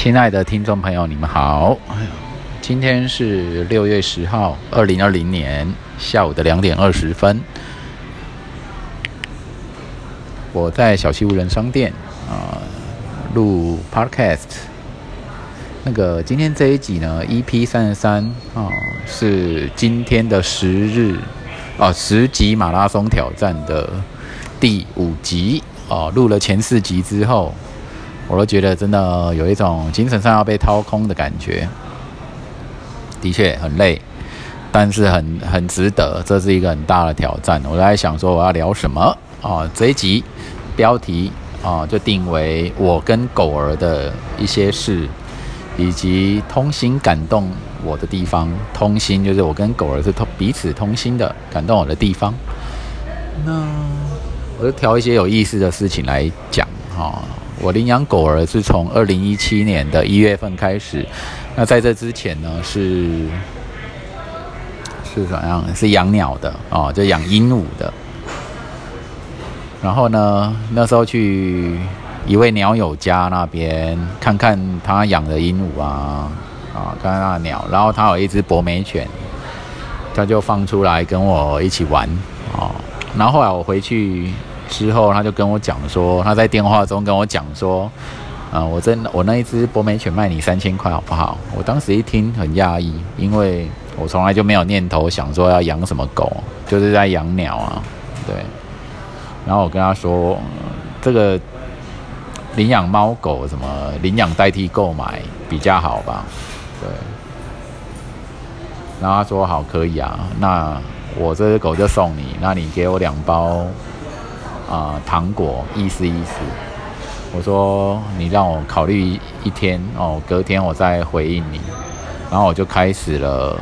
亲爱的听众朋友，你们好。今天是六月十号，二零二零年下午的两点二十分。我在小溪无人商店啊录 Podcast。那个今天这一集呢，EP 三十三啊，是今天的十日啊十级马拉松挑战的第五集哦。录了前四集之后。我都觉得真的有一种精神上要被掏空的感觉，的确很累，但是很很值得，这是一个很大的挑战。我在想说我要聊什么啊？这一集标题啊就定为我跟狗儿的一些事，以及通心感动我的地方。通心就是我跟狗儿是通彼此通心的，感动我的地方。那我就挑一些有意思的事情来讲哈。我领养狗儿是从二零一七年的一月份开始，那在这之前呢是是怎样？是养鸟的哦，就养鹦鹉的。然后呢，那时候去一位鸟友家那边看看他养的鹦鹉啊，啊，看看那鸟。然后他有一只博美犬，他就放出来跟我一起玩哦。然后后来我回去。之后，他就跟我讲说，他在电话中跟我讲说，啊，我真我那一只博美犬卖你三千块好不好？我当时一听很讶异，因为我从来就没有念头想说要养什么狗，就是在养鸟啊，对。然后我跟他说，这个领养猫狗什么领养代替购买比较好吧？对。然后他说好可以啊，那我这只狗就送你，那你给我两包。啊，糖果意思意思，我说你让我考虑一天哦，隔天我再回应你，然后我就开始了，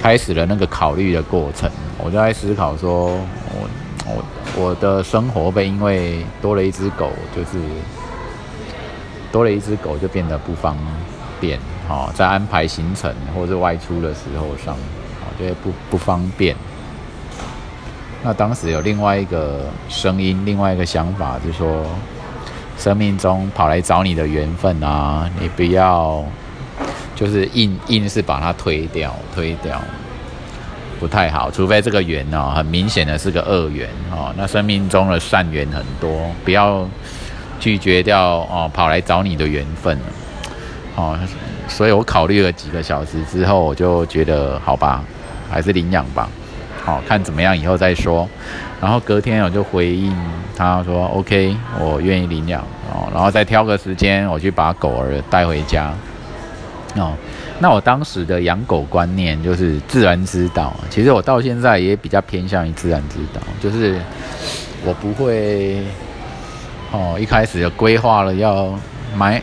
开始了那个考虑的过程，我就在思考说，我我我的生活被因为多了一只狗，就是多了一只狗就变得不方便，哦，在安排行程或者外出的时候上，我觉得不不方便。那当时有另外一个声音，另外一个想法，就说，生命中跑来找你的缘分啊，你不要就是硬硬是把它推掉，推掉不太好。除非这个缘哦，很明显的是个恶缘哦。那生命中的善缘很多，不要拒绝掉哦，跑来找你的缘分哦。所以我考虑了几个小时之后，我就觉得好吧，还是领养吧。好看怎么样？以后再说。然后隔天我就回应他说：“OK，我愿意领养哦。”然后再挑个时间，我去把狗儿带回家。哦，那我当时的养狗观念就是自然之道。其实我到现在也比较偏向于自然之道，就是我不会哦一开始就规划了要买，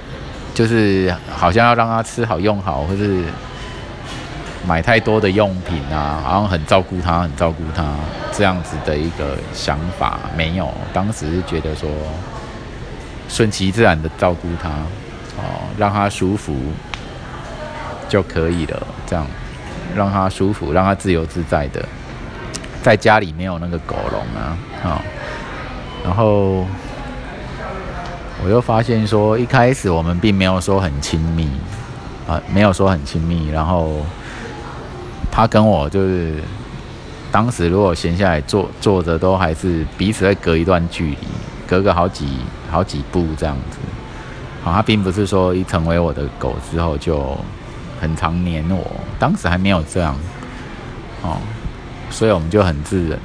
就是好像要让它吃好用好，或是。买太多的用品啊，然后很照顾他，很照顾他这样子的一个想法没有。当时是觉得说，顺其自然的照顾他，哦，让他舒服就可以了。这样让他舒服，让他自由自在的，在家里没有那个狗笼啊，啊。然后我又发现说，一开始我们并没有说很亲密啊，没有说很亲密，然后。他跟我就是，当时如果闲下来坐坐着，都还是彼此会隔一段距离，隔个好几好几步这样子。好，他并不是说一成为我的狗之后就很常黏我，当时还没有这样。哦，所以我们就很自然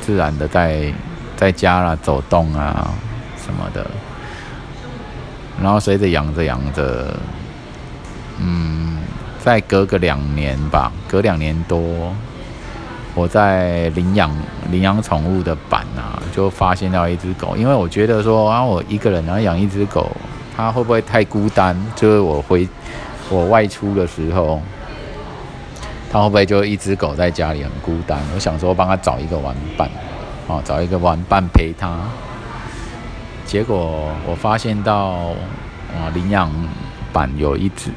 自然的在在家啦走动啊什么的，然后随着养着养着，嗯。再隔个两年吧，隔两年多，我在领养领养宠物的版啊，就发现到一只狗。因为我觉得说啊，我一个人然后养一只狗，它会不会太孤单？就是我回我外出的时候，它会不会就一只狗在家里很孤单？我想说帮它找一个玩伴，哦，找一个玩伴陪它。结果我发现到啊，领养版有一只。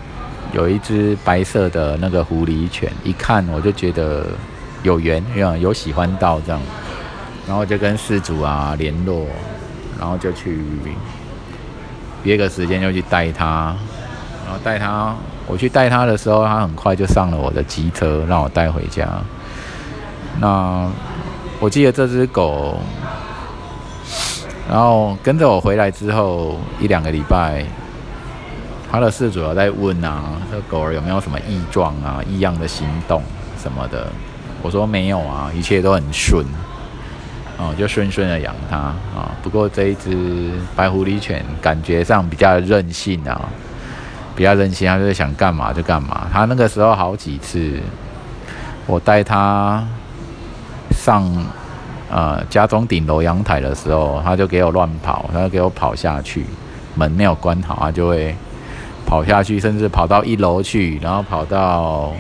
有一只白色的那个狐狸犬，一看我就觉得有缘，有有喜欢到这样，然后就跟事主啊联络，然后就去约个时间就去带它，然后带它，我去带它的时候，它很快就上了我的机车，让我带回家。那我记得这只狗，然后跟着我回来之后一两个礼拜，他的事主要在问啊，这狗儿有没有什么异状啊、异样的行动什么的。我说没有啊，一切都很顺。哦，就顺顺的养它啊。不过这一只白狐狸犬感觉上比较任性啊，比较任性，它就是想干嘛就干嘛。它那个时候好几次，我带它上呃家中顶楼阳台的时候，它就给我乱跑，它就给我跑下去，门没有关好，它就会跑下去，甚至跑到一楼去，然后跑到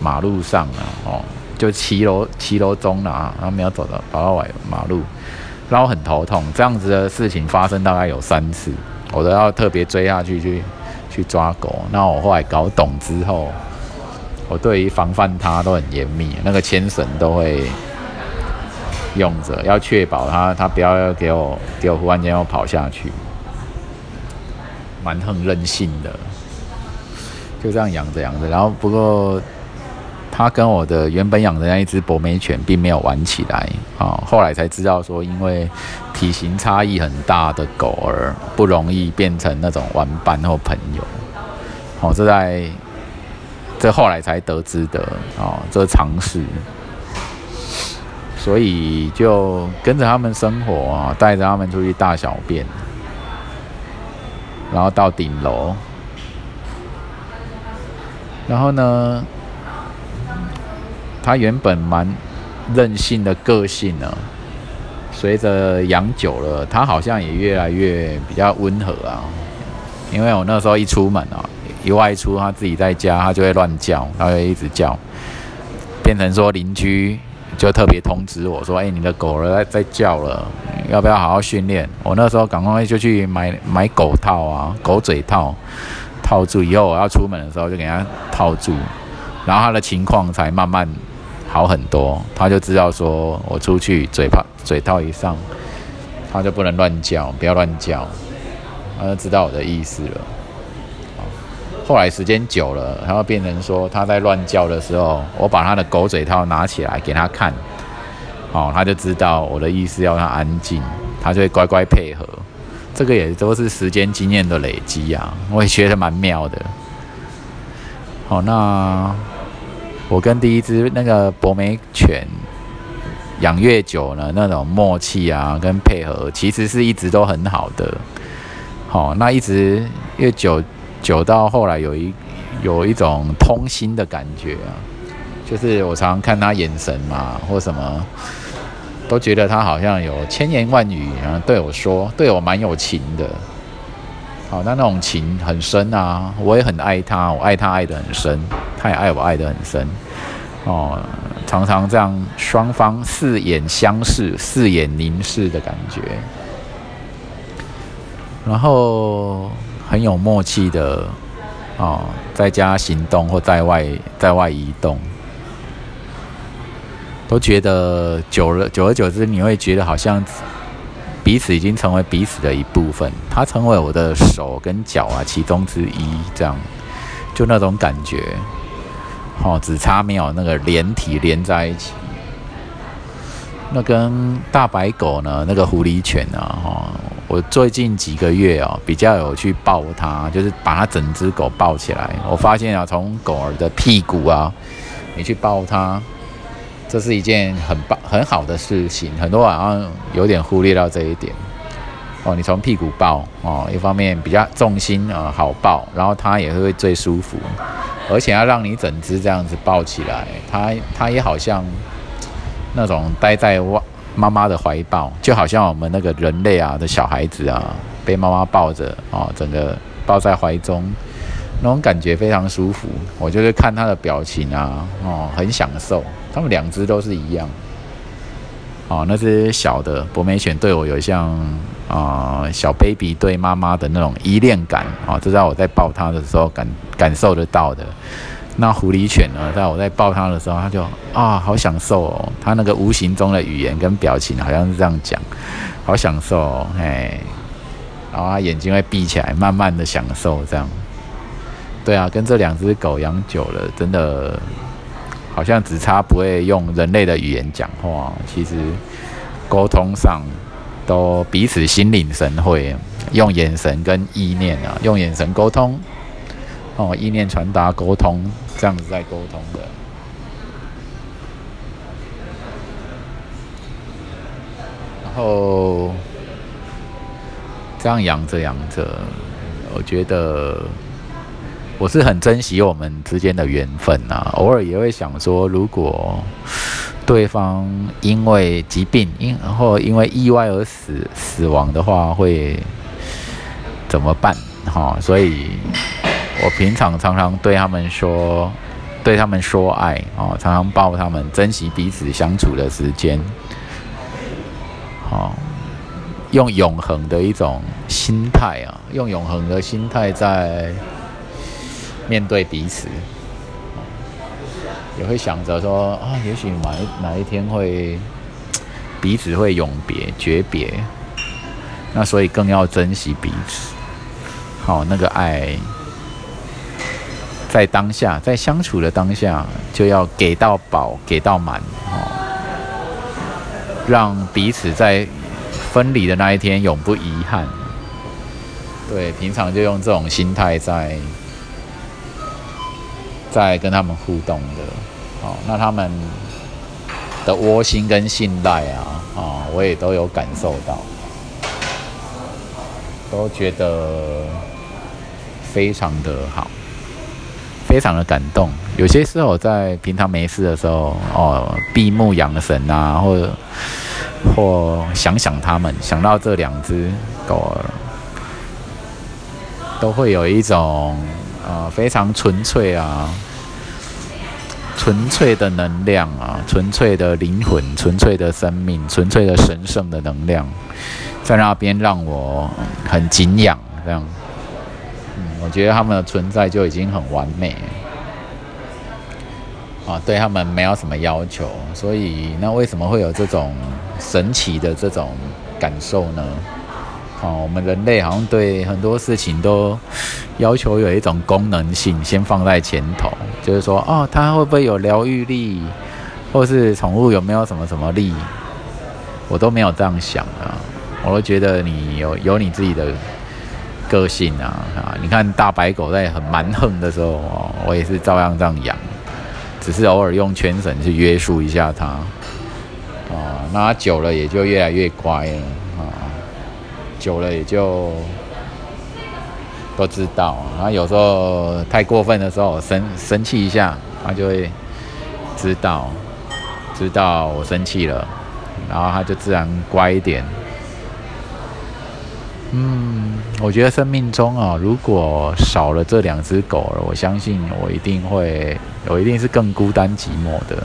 马路上了哦。就骑楼骑楼中了啊，然后没有走到跑到外马路，让我很头痛。这样子的事情发生大概有三次，我都要特别追下去去去抓狗。那我后来搞懂之后，我对于防范它都很严密，那个牵绳都会用着，要确保它它不要给我给我忽然间要跑下去，蛮很任性的，就这样养着养着，然后不过。他跟我的原本养的那一只博美犬并没有玩起来啊，后来才知道说，因为体型差异很大的狗儿不容易变成那种玩伴或朋友。好，这在这后来才得知的啊，这是常识。所以就跟着他们生活啊，带着他们出去大小便，然后到顶楼，然后呢？它原本蛮任性的个性呢，随着养久了，它好像也越来越比较温和啊。因为我那时候一出门啊，一外出，它自己在家，它就会乱叫，它会一直叫，变成说邻居就特别通知我说：“哎，你的狗儿在在叫了，要不要好好训练？”我那时候赶快就去买买狗套啊，狗嘴套套住，以后我要出门的时候就给它套住，然后它的情况才慢慢。好很多，他就知道说我出去嘴巴嘴套一上，它就不能乱叫，不要乱叫，他就知道我的意思了。后来时间久了，他会变成说他在乱叫的时候，我把他的狗嘴套拿起来给他看，哦，他就知道我的意思要他安静，他就会乖乖配合。这个也都是时间经验的累积啊，我也觉得蛮妙的。好，那。我跟第一只那个博美犬养越久呢，那种默契啊跟配合，其实是一直都很好的。好，那一直越久久到后来有一有一种通心的感觉啊，就是我常常看他眼神嘛，或什么，都觉得他好像有千言万语啊对我说，对我蛮有情的。好，那那种情很深啊，我也很爱他，我爱他爱得很深。他也爱我，爱得很深哦，常常这样双方四眼相视、四眼凝视的感觉，然后很有默契的哦，在家行动或在外在外移动，都觉得久了久而久之，你会觉得好像彼此已经成为彼此的一部分，他成为我的手跟脚啊其中之一，这样就那种感觉。哦，只差没有那个连体连在一起。那跟大白狗呢，那个狐狸犬呢，哈，我最近几个月啊，比较有去抱它，就是把它整只狗抱起来。我发现啊，从狗儿的屁股啊，你去抱它，这是一件很棒很好的事情。很多好像有点忽略到这一点。哦，你从屁股抱哦，一方面比较重心啊好抱，然后它也会最舒服。而且要让你整只这样子抱起来，它它也好像那种待在外妈妈的怀抱，就好像我们那个人类啊的小孩子啊，被妈妈抱着啊，整个抱在怀中，那种感觉非常舒服。我就是看他的表情啊，哦，很享受。他们两只都是一样。哦，那只小的博美犬对我有像啊小 baby 对妈妈的那种依恋感啊，这在我在抱它的时候感感受得到的。那狐狸犬呢，在我在抱它的时候，它就啊好享受哦，它那个无形中的语言跟表情好像是这样讲，好享受哦，嘿。然后它眼睛会闭起来，慢慢的享受这样。对啊，跟这两只狗养久了，真的好像只差不会用人类的语言讲话，其实沟通上都彼此心领神会，用眼神跟意念啊，用眼神沟通，哦，意念传达沟通，这样子在沟通的。然后这样养着养着，我觉得我是很珍惜我们之间的缘分呐。偶尔也会想说，如果对方因为疾病因或因为意外而死死亡的话，会怎么办？哈，所以我平常常常对他们说，对他们说爱哦，常常抱他们，珍惜彼此相处的时间。哦，用永恒的一种心态啊，用永恒的心态在面对彼此，也会想着说啊，也许哪一哪一天会彼此会永别诀别，那所以更要珍惜彼此。好，那个爱在当下，在相处的当下，就要给到饱，给到满。哦让彼此在分离的那一天永不遗憾。对，平常就用这种心态在在跟他们互动的。哦，那他们的窝心跟信赖啊，啊，我也都有感受到，都觉得非常的好，非常的感动。有些时候在平常没事的时候，哦，闭目养神啊，或者或想想他们，想到这两只狗儿，都会有一种啊非常纯粹啊，纯粹的能量啊，纯粹的灵魂，纯粹的生命，纯粹的神圣的能量，在那边让我很敬仰。这样，嗯，我觉得他们的存在就已经很完美。啊，对他们没有什么要求，所以那为什么会有这种神奇的这种感受呢？哦，我们人类好像对很多事情都要求有一种功能性，先放在前头，就是说，哦，它会不会有疗愈力，或是宠物有没有什么什么力，我都没有这样想啊，我都觉得你有有你自己的个性啊啊！你看大白狗在很蛮横的时候哦，我也是照样这样养。只是偶尔用全绳去约束一下它，啊，那它久了也就越来越乖了，啊，久了也就都知道。然后有时候太过分的时候，生生气一下，它就会知道，知道我生气了，然后它就自然乖一点。嗯，我觉得生命中啊，如果少了这两只狗儿，我相信我一定会，我一定是更孤单寂寞的。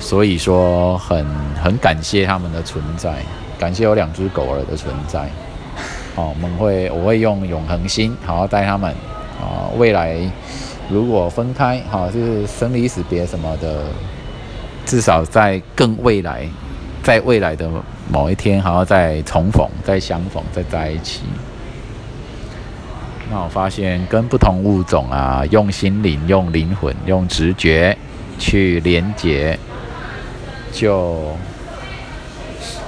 所以说，很很感谢他们的存在，感谢有两只狗儿的存在。哦，我们会，我会用永恒心好好待他们。啊，未来如果分开，哈，就是生离死别什么的，至少在更未来。在未来的某一天，还要再重逢、再相逢、再在一起。那我发现，跟不同物种啊，用心灵、用灵魂、用直觉去连接，就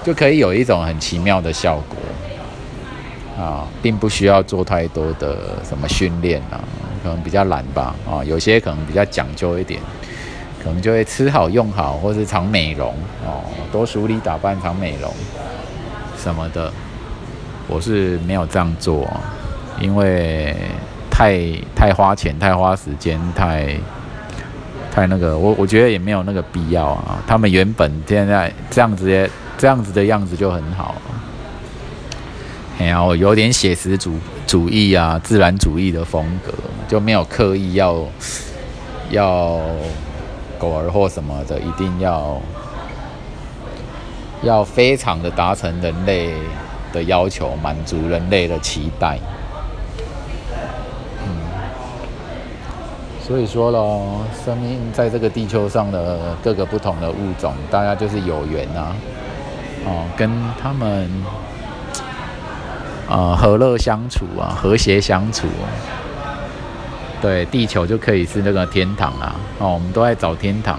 就可以有一种很奇妙的效果啊，并不需要做太多的什么训练啊，可能比较懒吧啊，有些可能比较讲究一点。可能就会吃好用好，或是常美容哦，多梳理打扮常美容什么的。我是没有这样做，因为太太花钱、太花时间、太太那个，我我觉得也没有那个必要啊。他们原本现在这样子的、这样子的样子就很好。哎呀，我有点写实主主义啊，自然主义的风格，就没有刻意要要。狗儿或什么的，一定要要非常的达成人类的要求，满足人类的期待。嗯，所以说咯，生命在这个地球上的各个不同的物种，大家就是有缘啊。哦，跟他们呃和乐相处啊，和谐相处。啊对，地球就可以是那个天堂啊！哦，我们都在找天堂，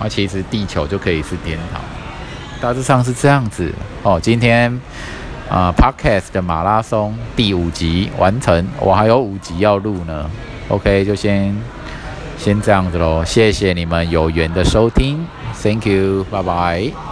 啊，其实地球就可以是天堂。大致上是这样子哦。今天啊，Podcast 的马拉松第五集完成，我还有五集要录呢。OK，就先先这样子喽。谢谢你们有缘的收听，Thank you，拜拜。